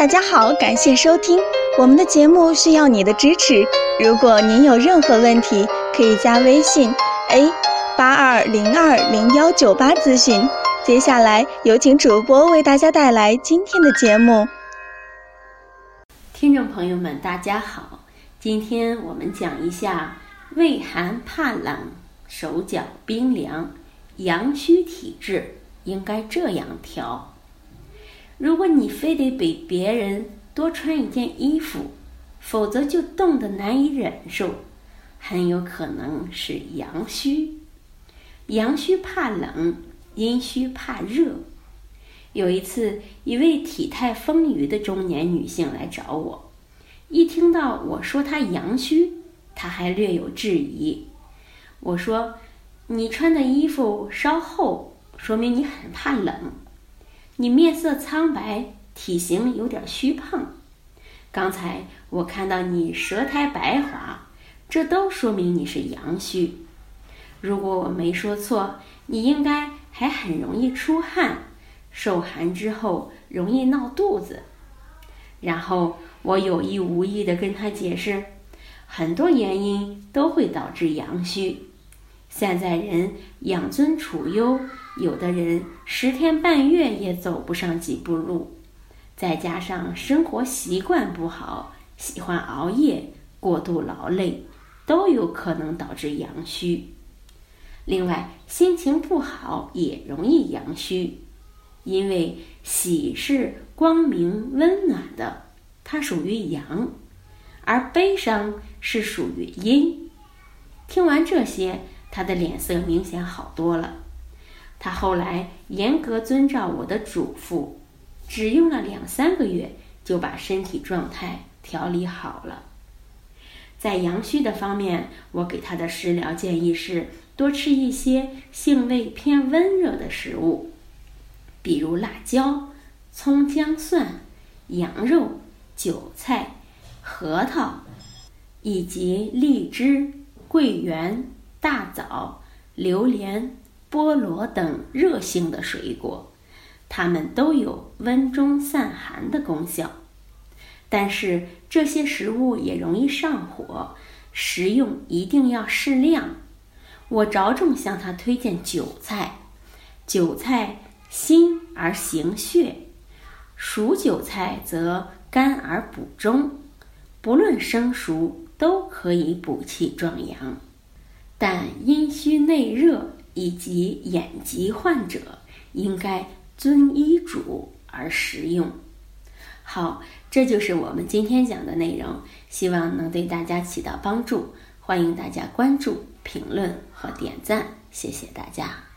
大家好，感谢收听我们的节目，需要你的支持。如果您有任何问题，可以加微信 a 八二零二零幺九八咨询。接下来有请主播为大家带来今天的节目。听众朋友们，大家好，今天我们讲一下畏寒怕冷、手脚冰凉、阳虚体质应该这样调。如果你非得比别人多穿一件衣服，否则就冻得难以忍受，很有可能是阳虚。阳虚怕冷，阴虚怕热。有一次，一位体态丰腴的中年女性来找我，一听到我说她阳虚，她还略有质疑。我说：“你穿的衣服稍厚，说明你很怕冷。”你面色苍白，体型有点虚胖。刚才我看到你舌苔白滑，这都说明你是阳虚。如果我没说错，你应该还很容易出汗，受寒之后容易闹肚子。然后我有意无意地跟他解释，很多原因都会导致阳虚。现在人养尊处优。有的人十天半月也走不上几步路，再加上生活习惯不好，喜欢熬夜、过度劳累，都有可能导致阳虚。另外，心情不好也容易阳虚，因为喜是光明温暖的，它属于阳，而悲伤是属于阴。听完这些，他的脸色明显好多了。他后来严格遵照我的嘱咐，只用了两三个月就把身体状态调理好了。在阳虚的方面，我给他的食疗建议是多吃一些性味偏温热的食物，比如辣椒、葱姜蒜、羊肉、韭菜、核桃，以及荔枝、桂圆、大枣、榴莲。菠萝等热性的水果，它们都有温中散寒的功效。但是这些食物也容易上火，食用一定要适量。我着重向他推荐韭菜，韭菜辛而行血，熟韭菜则甘而补中，不论生熟都可以补气壮阳。但阴虚内热。以及眼疾患者应该遵医嘱而食用。好，这就是我们今天讲的内容，希望能对大家起到帮助。欢迎大家关注、评论和点赞，谢谢大家。